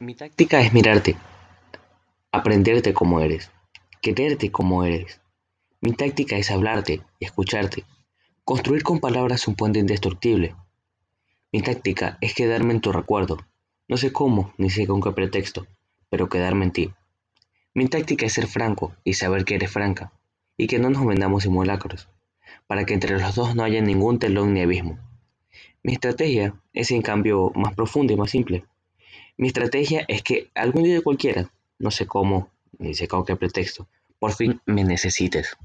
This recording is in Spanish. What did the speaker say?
Mi táctica es mirarte, aprenderte como eres, quererte como eres. Mi táctica es hablarte y escucharte, construir con palabras un puente indestructible. Mi táctica es quedarme en tu recuerdo, no sé cómo ni sé con qué pretexto, pero quedarme en ti. Mi táctica es ser franco y saber que eres franca, y que no nos vendamos simulacros, para que entre los dos no haya ningún telón ni abismo. Mi estrategia es en cambio más profunda y más simple. Mi estrategia es que algún día cualquiera, no sé cómo, ni sé con qué pretexto, por fin me necesites.